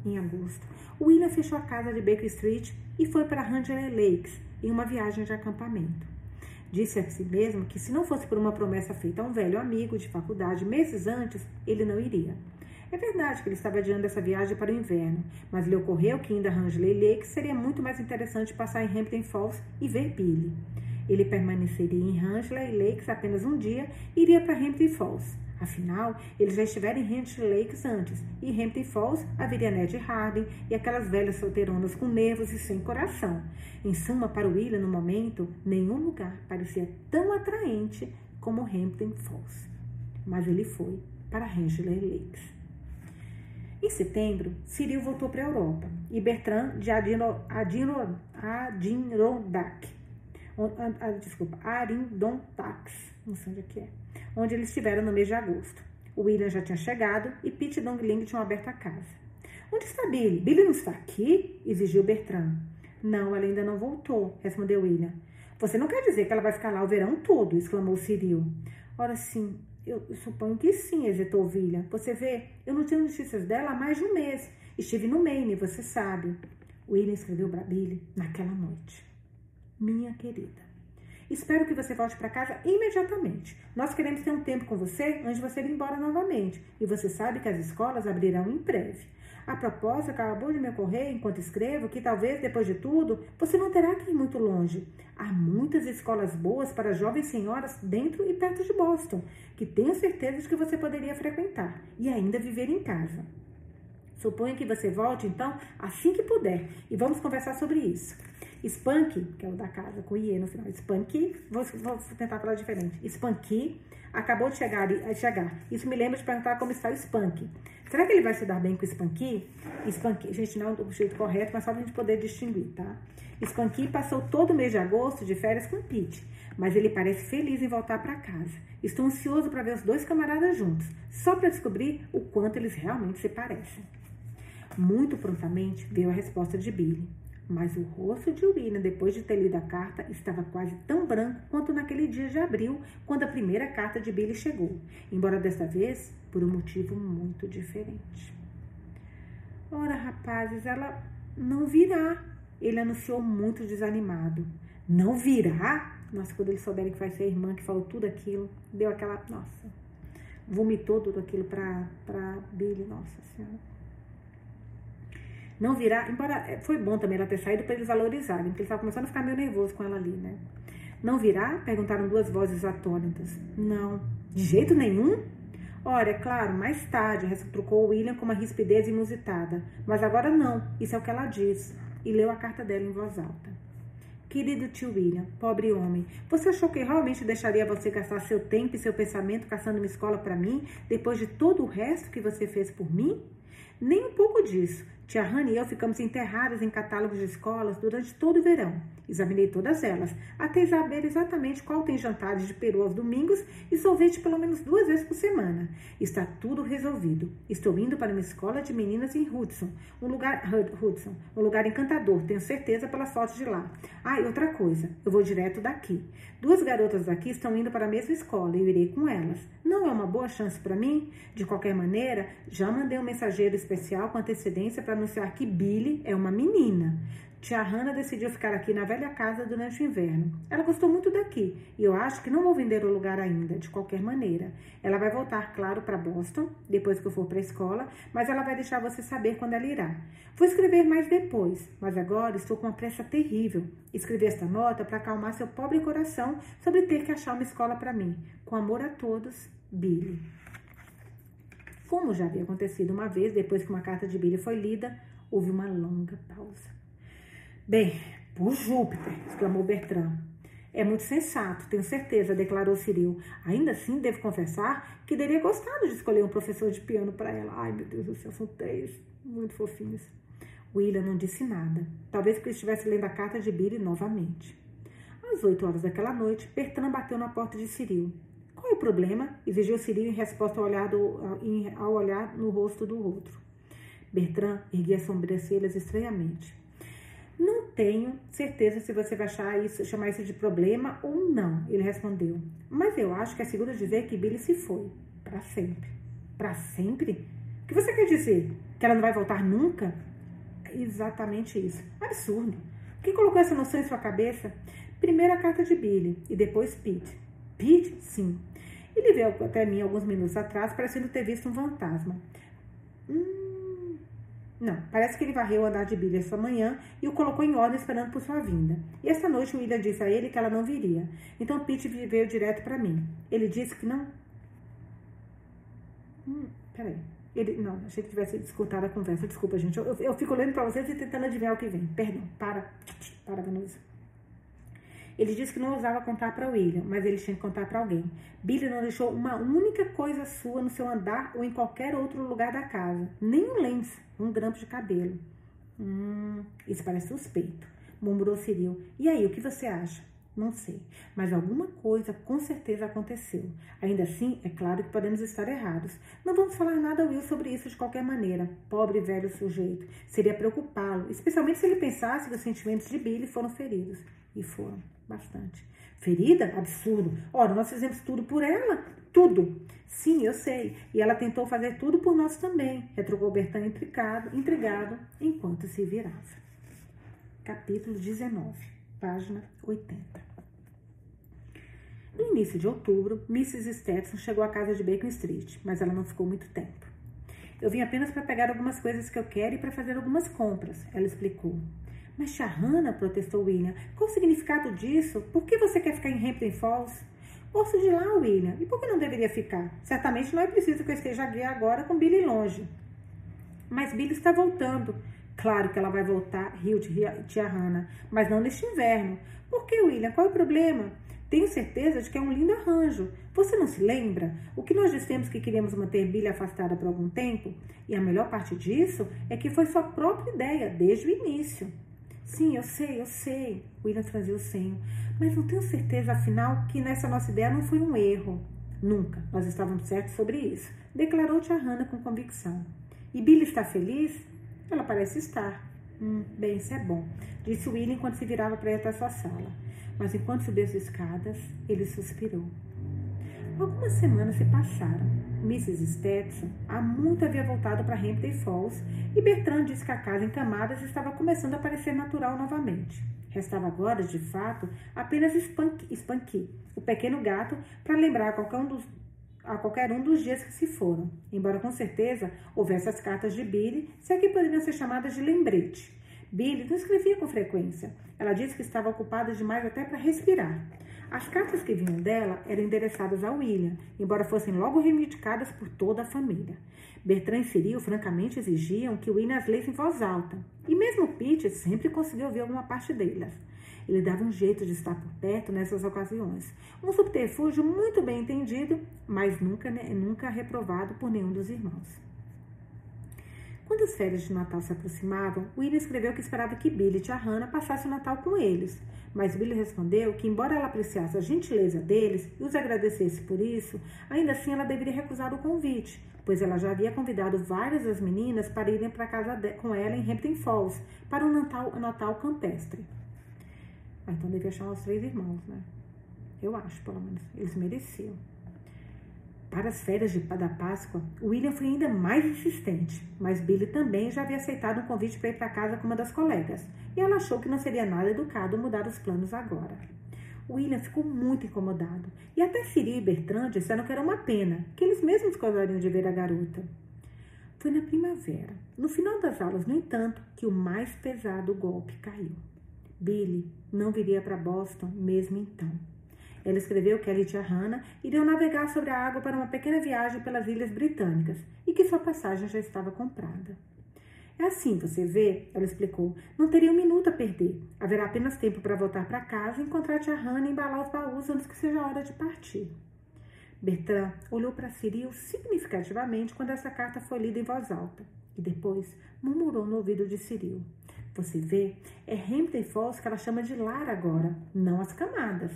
Em agosto, William fechou a casa de Baker Street e foi para Rangeley Lakes em uma viagem de acampamento. Disse a si mesmo que se não fosse por uma promessa feita a um velho amigo de faculdade meses antes, ele não iria. É verdade que ele estava adiando essa viagem para o inverno, mas lhe ocorreu que indo a Rangeley Lakes seria muito mais interessante passar em Hampton Falls e ver Billy. Ele permaneceria em Rangeley Lakes apenas um dia e iria para Hampton Falls. Afinal, eles já estiveram em Rangeley Lakes antes, e em Hampton Falls haveria Ned Harding e aquelas velhas solteironas com nervos e sem coração. Em suma, para William, no momento, nenhum lugar parecia tão atraente como Hampton Falls. Mas ele foi para Rangeley Lakes. Em setembro, Cyril voltou para a Europa e Bertrand de Adirondack ah, desculpa, Arindontax, não sei onde é que é, onde eles estiveram no mês de agosto. O William já tinha chegado e Pete e Dongling tinham aberto a casa. Onde está Billy? Billy não está aqui? exigiu Bertrand. Não, ela ainda não voltou, respondeu William. Você não quer dizer que ela vai ficar lá o verão todo? exclamou Cyril. Ora sim, eu suponho que sim, hesitou William. Você vê, eu não tenho notícias dela há mais de um mês. Estive no Maine, você sabe. William escreveu para Billy naquela noite minha querida. Espero que você volte para casa imediatamente. Nós queremos ter um tempo com você antes de você ir embora novamente. E você sabe que as escolas abrirão em breve. A propósito, acabou de me ocorrer, enquanto escrevo, que talvez, depois de tudo, você não terá que ir muito longe. Há muitas escolas boas para jovens senhoras dentro e perto de Boston, que tenho certeza de que você poderia frequentar e ainda viver em casa. Suponho que você volte, então, assim que puder. E vamos conversar sobre isso. Spunk, que é o da casa, com IE no final. Spunk, vou, vou tentar falar diferente. Spunk acabou de chegar, de chegar. Isso me lembra de perguntar como está o Spunk. Será que ele vai se dar bem com o Spunk? Spunk, gente, não é o jeito correto, mas só para a gente poder distinguir, tá? Spunk passou todo o mês de agosto de férias com Pete, mas ele parece feliz em voltar para casa. Estou ansioso para ver os dois camaradas juntos, só para descobrir o quanto eles realmente se parecem. Muito prontamente veio a resposta de Billy. Mas o rosto de William, depois de ter lido a carta, estava quase tão branco quanto naquele dia de abril, quando a primeira carta de Billy chegou, embora desta vez por um motivo muito diferente. Ora, rapazes, ela não virá. Ele anunciou muito desanimado. Não virá? Nossa, quando eles souberem que vai ser a irmã que falou tudo aquilo, deu aquela. Nossa, vomitou tudo aquilo para Billy, nossa senhora não virá, embora é, foi bom também ela ter saído para eles valorizarem, porque ele estava começando a ficar meio nervoso com ela ali, né? Não virá? Perguntaram duas vozes atônitas. Não, de jeito nenhum? Ora, é claro, mais tarde, retrucou William com uma rispidez inusitada. Mas agora não, isso é o que ela diz. E leu a carta dela em voz alta. Querido tio William, pobre homem, você achou que realmente deixaria você gastar seu tempo e seu pensamento caçando uma escola para mim, depois de todo o resto que você fez por mim? Nem um pouco disso. Tia Hannah e eu ficamos enterradas em catálogos de escolas durante todo o verão. Examinei todas elas, até saber exatamente qual tem jantares de peru aos domingos e sorvete pelo menos duas vezes por semana. Está tudo resolvido. Estou indo para uma escola de meninas em Hudson, um lugar Hudson, um lugar encantador, tenho certeza pelas fotos de lá. Ah, e outra coisa, eu vou direto daqui. Duas garotas daqui estão indo para a mesma escola e eu irei com elas. Não é uma boa chance para mim? De qualquer maneira, já mandei um mensageiro especial com antecedência para anunciar que Billy é uma menina. Tia Hannah decidiu ficar aqui na velha casa durante o inverno. Ela gostou muito daqui e eu acho que não vou vender o lugar ainda, de qualquer maneira. Ela vai voltar, claro, para Boston, depois que eu for para a escola, mas ela vai deixar você saber quando ela irá. Vou escrever mais depois, mas agora estou com uma pressa terrível. Escrevi esta nota para acalmar seu pobre coração sobre ter que achar uma escola para mim. Com amor a todos, Billy. Como já havia acontecido uma vez, depois que uma carta de Billy foi lida, houve uma longa pausa. Bem, por Júpiter, exclamou Bertrand. É muito sensato, tenho certeza, declarou Ciril. Ainda assim, devo confessar que teria gostado de escolher um professor de piano para ela. Ai, meu Deus do céu, são três muito fofinhos. William não disse nada, talvez porque estivesse lendo a carta de Billy novamente. Às oito horas daquela noite, Bertrand bateu na porta de Ciril. Qual é o problema? exigiu Ciril em resposta ao olhar, do, ao olhar no rosto do outro. Bertrand erguia as sobrancelhas estranhamente. Não tenho certeza se você vai achar isso, chamar isso de problema ou não, ele respondeu. Mas eu acho que é seguro dizer que Billy se foi. Para sempre. Para sempre? O que você quer dizer? Que ela não vai voltar nunca? Exatamente isso. Absurdo. Quem colocou essa noção em sua cabeça? Primeiro a carta de Billy e depois Pete. Pete? Sim. Ele veio até mim alguns minutos atrás, parecendo ter visto um fantasma. Hum, não, parece que ele varreu o andar de Billy essa manhã e o colocou em ordem esperando por sua vinda. E esta noite William disse a ele que ela não viria. Então Pete veio direto para mim. Ele disse que não. Hum, peraí. Ele, não, achei que tivesse escutado a conversa. Desculpa, gente. Eu, eu, eu fico olhando para vocês e tentando adivinhar o que vem. Perdão. Para. Para, Vanusa. Ele disse que não ousava contar para William, mas ele tinha que contar para alguém. Billy não deixou uma única coisa sua no seu andar ou em qualquer outro lugar da casa, nem um lenço, um grampo de cabelo. Hum, isso parece suspeito, murmurou Cyril. E aí, o que você acha? Não sei, mas alguma coisa com certeza aconteceu. Ainda assim, é claro que podemos estar errados. Não vamos falar nada a Will sobre isso de qualquer maneira. Pobre velho sujeito. Seria preocupá-lo, especialmente se ele pensasse que os sentimentos de Billy foram feridos. E foram, bastante. Ferida? Absurdo. Ora, nós fizemos tudo por ela. Tudo. Sim, eu sei. E ela tentou fazer tudo por nós também. Retrucou Bertão intrigado, intrigado enquanto se virava. Capítulo 19, página 80. No início de outubro, Mrs. Stetson chegou à casa de Bacon Street, mas ela não ficou muito tempo. Eu vim apenas para pegar algumas coisas que eu quero e para fazer algumas compras, ela explicou. Mas Hannah, protestou William, qual o significado disso? Por que você quer ficar em Hampton Falls? Posso de lá, William. E por que não deveria ficar? Certamente não é preciso que eu esteja aqui agora com Billy longe. Mas Billy está voltando. Claro que ela vai voltar, riu tia Hannah, mas não neste inverno. Por que, William? Qual é o problema? Tenho certeza de que é um lindo arranjo. Você não se lembra? O que nós dissemos que queríamos manter Billy afastada por algum tempo? E a melhor parte disso é que foi sua própria ideia, desde o início. Sim, eu sei, eu sei. William franziu o senho. Mas não tenho certeza, afinal, que nessa nossa ideia não foi um erro. Nunca. Nós estávamos certos sobre isso. Declarou tia Hannah com convicção. E Billy está feliz? Ela parece estar. Hum, bem, isso é bom, disse William enquanto se virava para ir até sua sala. Mas enquanto subia as escadas, ele suspirou. Algumas semanas se passaram. Mrs. Stetson há muito havia voltado para Hampton Falls e Bertrand disse que a casa em camadas estava começando a parecer natural novamente. Restava agora, de fato, apenas Spunky, o pequeno gato, para lembrar a qualquer, um dos, a qualquer um dos dias que se foram, embora com certeza houvesse as cartas de Billy, se aqui poderiam ser chamadas de lembrete. Billy não escrevia com frequência. Ela disse que estava ocupada demais até para respirar. As cartas que vinham dela eram endereçadas a William, embora fossem logo reivindicadas por toda a família. Bertrand e Cyril francamente exigiam que William as lesse em voz alta, e mesmo Pete sempre conseguiu ouvir alguma parte delas. Ele dava um jeito de estar por perto nessas ocasiões. Um subterfúgio muito bem entendido, mas nunca, nunca reprovado por nenhum dos irmãos. Quando as férias de Natal se aproximavam, William escreveu que esperava que Billy e tia Hannah passassem o Natal com eles. Mas Billy respondeu que, embora ela apreciasse a gentileza deles e os agradecesse por isso, ainda assim ela deveria recusar o convite, pois ela já havia convidado várias das meninas para irem para casa de, com ela em Hampton Falls para um Natal, Natal campestre. Ah, então devia chamar os três irmãos, né? Eu acho, pelo menos. Eles mereciam. Para as férias de, da Páscoa, William foi ainda mais insistente, mas Billy também já havia aceitado um convite para ir para casa com uma das colegas, e ela achou que não seria nada educado mudar os planos agora. William ficou muito incomodado, e até Siri e Bertrand disseram que era uma pena, que eles mesmos gostariam de ver a garota. Foi na primavera, no final das aulas, no entanto, que o mais pesado golpe caiu. Billy não viria para Boston mesmo então. Ela escreveu que ela e tia Hannah iriam navegar sobre a água para uma pequena viagem pelas Ilhas Britânicas e que sua passagem já estava comprada. É assim, você vê, ela explicou. Não teria um minuto a perder. Haverá apenas tempo para voltar para casa, encontrar a tia Hannah e embalar os baús antes que seja hora de partir. Bertrand olhou para Cyril significativamente quando essa carta foi lida em voz alta e depois murmurou no ouvido de Cyril. Você vê, é Hampton Falls que ela chama de lar agora, não as camadas.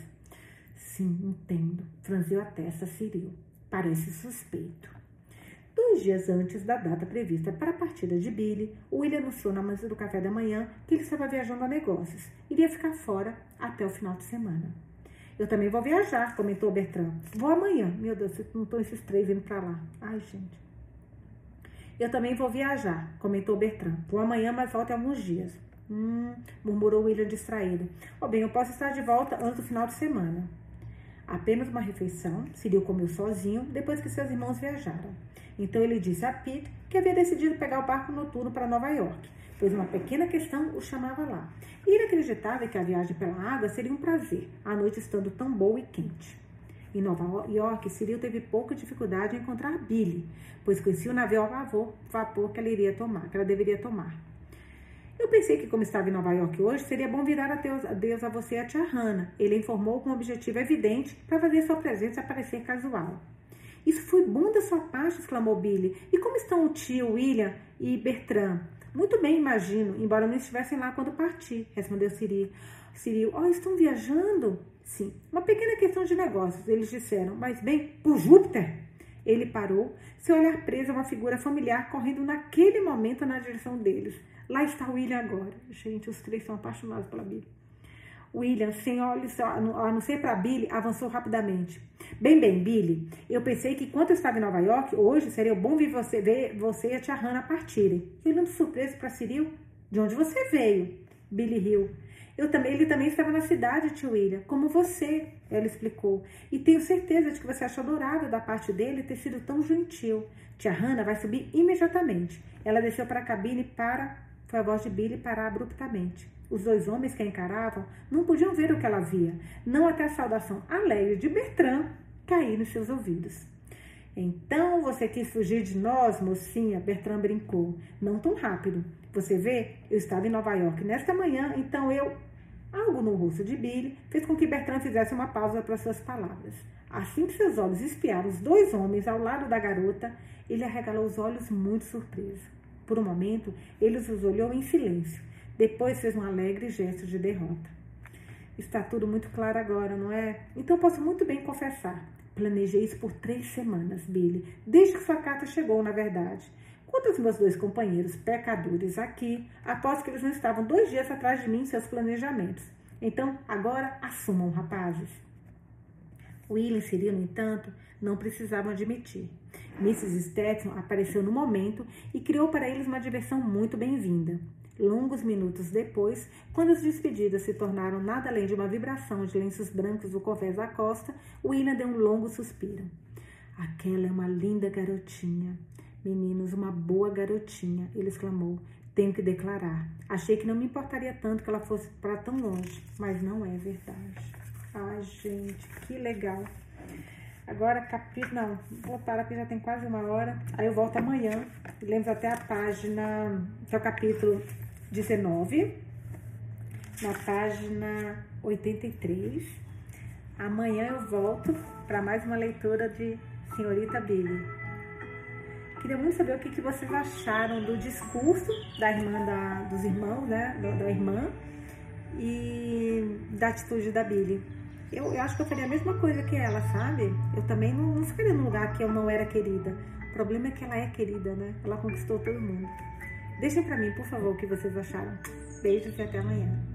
Sim, entendo. Franziu a testa Ciril. Parece suspeito. Dois dias antes da data prevista para a partida de Billy, William anunciou na mesa do café da manhã que ele estava viajando a negócios. Iria ficar fora até o final de semana. Eu também vou viajar, comentou Bertrand. Vou amanhã. Meu Deus, não estão esses três indo para lá. Ai, gente. Eu também vou viajar, comentou Bertrand. Vou amanhã, mas volto em alguns dias. Hum, murmurou William distraído. Oh, bem, eu posso estar de volta antes do final de semana. Apenas uma refeição, Cyril comeu sozinho depois que seus irmãos viajaram. Então ele disse a Pete que havia decidido pegar o barco noturno para Nova York, pois uma pequena questão o chamava lá. E ele acreditava que a viagem pela água seria um prazer, a noite estando tão boa e quente. Em Nova York, Cyril teve pouca dificuldade em encontrar Billy, pois conhecia o navio a vapor, vapor que ela iria tomar, que ela deveria tomar. Eu pensei que, como estava em Nova York hoje, seria bom virar a Deus, a, você e a tia Hannah. Ele informou com um objetivo evidente para fazer sua presença parecer casual. Isso foi bom da sua parte, exclamou Billy. E como estão o tio, William e Bertrand? Muito bem, imagino, embora não estivessem lá quando parti, respondeu Cyril. Cyril, oh, estão viajando? Sim, uma pequena questão de negócios, eles disseram. Mas bem, por Júpiter? Ele parou, seu olhar preso a uma figura familiar correndo naquele momento na direção deles. Lá está William agora. Gente, os três são apaixonados pela Billy. William, sem olhos a não ser para Billy, avançou rapidamente. Bem, bem, Billy, eu pensei que enquanto eu estava em Nova York, hoje seria bom ver você, ver você e a tia Hannah partirem. Olhando surpreso para Cyril, de onde você veio? Billy riu. Eu também, ele também estava na cidade, tio William, como você, ela explicou. E tenho certeza de que você achou adorável da parte dele ter sido tão gentil. Tia Hannah vai subir imediatamente. Ela desceu para a cabine para foi a voz de Billy parar abruptamente. Os dois homens que a encaravam não podiam ver o que ela via, não até a saudação alegre de Bertrand cair nos seus ouvidos. Então você quis fugir de nós, mocinha? Bertrand brincou. Não tão rápido. Você vê, eu estava em Nova York nesta manhã, então eu. Algo no rosto de Billy fez com que Bertrand fizesse uma pausa para suas palavras. Assim que seus olhos espiaram os dois homens ao lado da garota, ele arregalou os olhos muito surpreso. Por um momento, ele os olhou em silêncio. Depois fez um alegre gesto de derrota. Está tudo muito claro agora, não é? Então posso muito bem confessar. Planejei isso por três semanas, Billy, desde que sua carta chegou, na verdade. Quanto aos meus dois companheiros pecadores aqui, aposto que eles não estavam dois dias atrás de mim em seus planejamentos. Então, agora assumam, rapazes. Will e Cyril, no entanto, não precisavam admitir. Mrs. Stetson apareceu no momento e criou para eles uma diversão muito bem-vinda. Longos minutos depois, quando as despedidas se tornaram nada além de uma vibração de lenços brancos do convés da costa, William deu um longo suspiro. Aquela é uma linda garotinha. Meninos, uma boa garotinha, ele exclamou. Tenho que declarar. Achei que não me importaria tanto que ela fosse para tão longe, mas não é verdade. Ai, gente, que legal. Agora, capítulo. Não, vou parar porque já tem quase uma hora. Aí eu volto amanhã. Lemos até a página, que é o capítulo 19, na página 83. Amanhã eu volto para mais uma leitura de Senhorita Billy. Queria muito saber o que, que vocês acharam do discurso da irmã da, dos irmãos, né? Da, da irmã e da atitude da Billy. Eu, eu, acho que eu faria a mesma coisa que ela, sabe? Eu também não, não ficaria num lugar que eu não era querida. O problema é que ela é querida, né? Ela conquistou todo mundo. Deixem para mim, por favor, o que vocês acharam. Beijos e até amanhã.